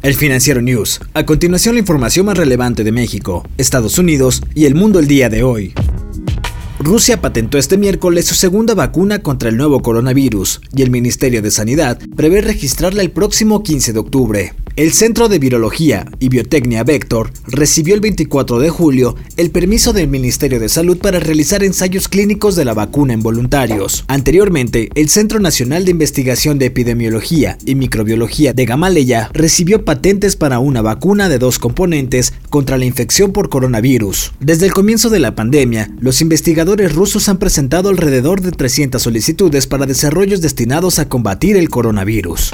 El Financiero News. A continuación la información más relevante de México, Estados Unidos y el mundo el día de hoy. Rusia patentó este miércoles su segunda vacuna contra el nuevo coronavirus y el Ministerio de Sanidad prevé registrarla el próximo 15 de octubre. El Centro de Virología y Biotecnia Vector recibió el 24 de julio el permiso del Ministerio de Salud para realizar ensayos clínicos de la vacuna en voluntarios. Anteriormente, el Centro Nacional de Investigación de Epidemiología y Microbiología de Gamaleya recibió patentes para una vacuna de dos componentes contra la infección por coronavirus. Desde el comienzo de la pandemia, los investigadores rusos han presentado alrededor de 300 solicitudes para desarrollos destinados a combatir el coronavirus.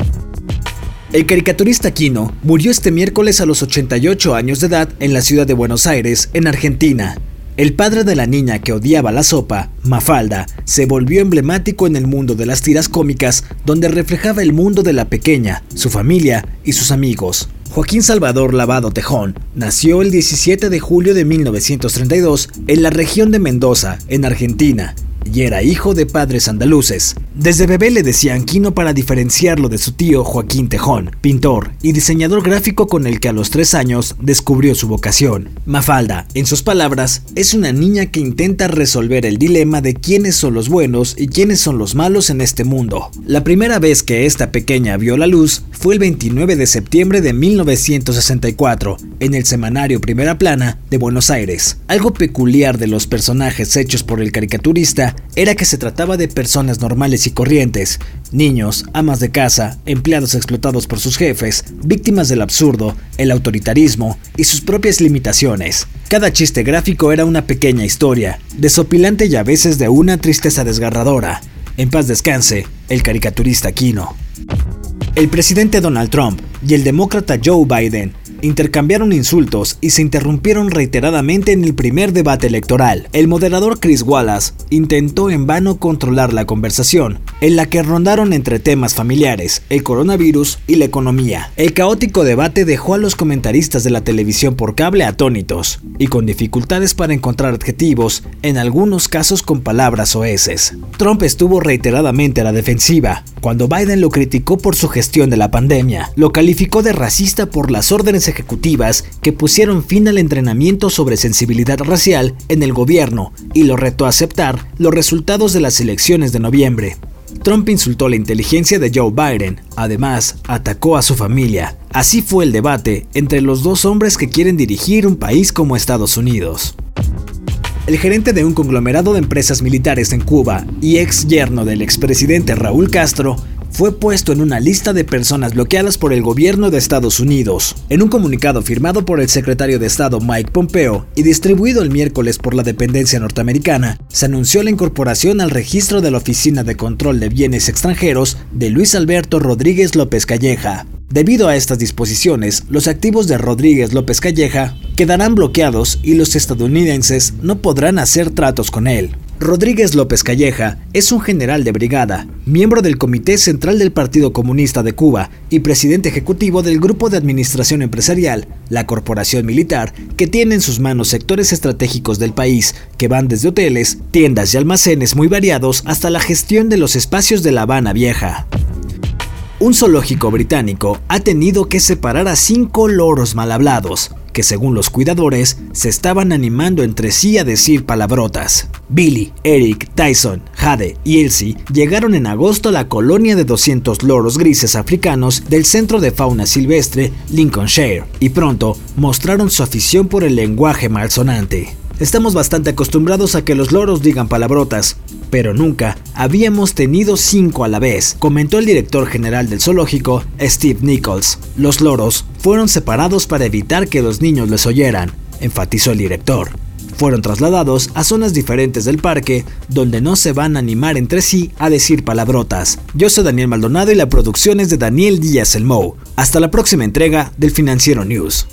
El caricaturista Kino murió este miércoles a los 88 años de edad en la ciudad de Buenos Aires, en Argentina. El padre de la niña que odiaba la sopa, Mafalda, se volvió emblemático en el mundo de las tiras cómicas, donde reflejaba el mundo de la pequeña, su familia y sus amigos. Joaquín Salvador Lavado Tejón nació el 17 de julio de 1932 en la región de Mendoza, en Argentina, y era hijo de padres andaluces. Desde bebé le decían Quino para diferenciarlo de su tío Joaquín Tejón, pintor y diseñador gráfico con el que a los tres años descubrió su vocación. Mafalda, en sus palabras, es una niña que intenta resolver el dilema de quiénes son los buenos y quiénes son los malos en este mundo. La primera vez que esta pequeña vio la luz fue el 29 de septiembre de 1964, en el semanario Primera Plana de Buenos Aires. Algo peculiar de los personajes hechos por el caricaturista era que se trataba de personas normales y corrientes, niños, amas de casa, empleados explotados por sus jefes, víctimas del absurdo, el autoritarismo y sus propias limitaciones. Cada chiste gráfico era una pequeña historia, desopilante y a veces de una tristeza desgarradora. En paz descanse, el caricaturista Kino. El presidente Donald Trump y el demócrata Joe Biden intercambiaron insultos y se interrumpieron reiteradamente en el primer debate electoral. El moderador Chris Wallace intentó en vano controlar la conversación, en la que rondaron entre temas familiares, el coronavirus y la economía. El caótico debate dejó a los comentaristas de la televisión por cable atónitos y con dificultades para encontrar adjetivos, en algunos casos con palabras oeces. Trump estuvo reiteradamente a la defensiva, cuando Biden lo criticó por su gestión de la pandemia. Lo calificó de racista por las órdenes ejecutivas que pusieron fin al entrenamiento sobre sensibilidad racial en el gobierno y lo retó a aceptar los resultados de las elecciones de noviembre. Trump insultó la inteligencia de Joe Biden, además atacó a su familia. Así fue el debate entre los dos hombres que quieren dirigir un país como Estados Unidos. El gerente de un conglomerado de empresas militares en Cuba y ex yerno del expresidente Raúl Castro fue puesto en una lista de personas bloqueadas por el gobierno de Estados Unidos. En un comunicado firmado por el secretario de Estado Mike Pompeo y distribuido el miércoles por la dependencia norteamericana, se anunció la incorporación al registro de la Oficina de Control de Bienes Extranjeros de Luis Alberto Rodríguez López Calleja. Debido a estas disposiciones, los activos de Rodríguez López Calleja quedarán bloqueados y los estadounidenses no podrán hacer tratos con él. Rodríguez López Calleja es un general de brigada, miembro del Comité Central del Partido Comunista de Cuba y presidente ejecutivo del Grupo de Administración Empresarial, la corporación militar, que tiene en sus manos sectores estratégicos del país, que van desde hoteles, tiendas y almacenes muy variados hasta la gestión de los espacios de La Habana Vieja. Un zoológico británico ha tenido que separar a cinco loros mal hablados, que según los cuidadores se estaban animando entre sí a decir palabrotas. Billy, Eric, Tyson, Jade y Elsie llegaron en agosto a la colonia de 200 loros grises africanos del Centro de Fauna Silvestre Lincolnshire y pronto mostraron su afición por el lenguaje malsonante. Estamos bastante acostumbrados a que los loros digan palabrotas, pero nunca habíamos tenido cinco a la vez, comentó el director general del zoológico, Steve Nichols. Los loros fueron separados para evitar que los niños les oyeran, enfatizó el director. Fueron trasladados a zonas diferentes del parque, donde no se van a animar entre sí a decir palabrotas. Yo soy Daniel Maldonado y la producción es de Daniel Díaz Elmou. Hasta la próxima entrega del Financiero News.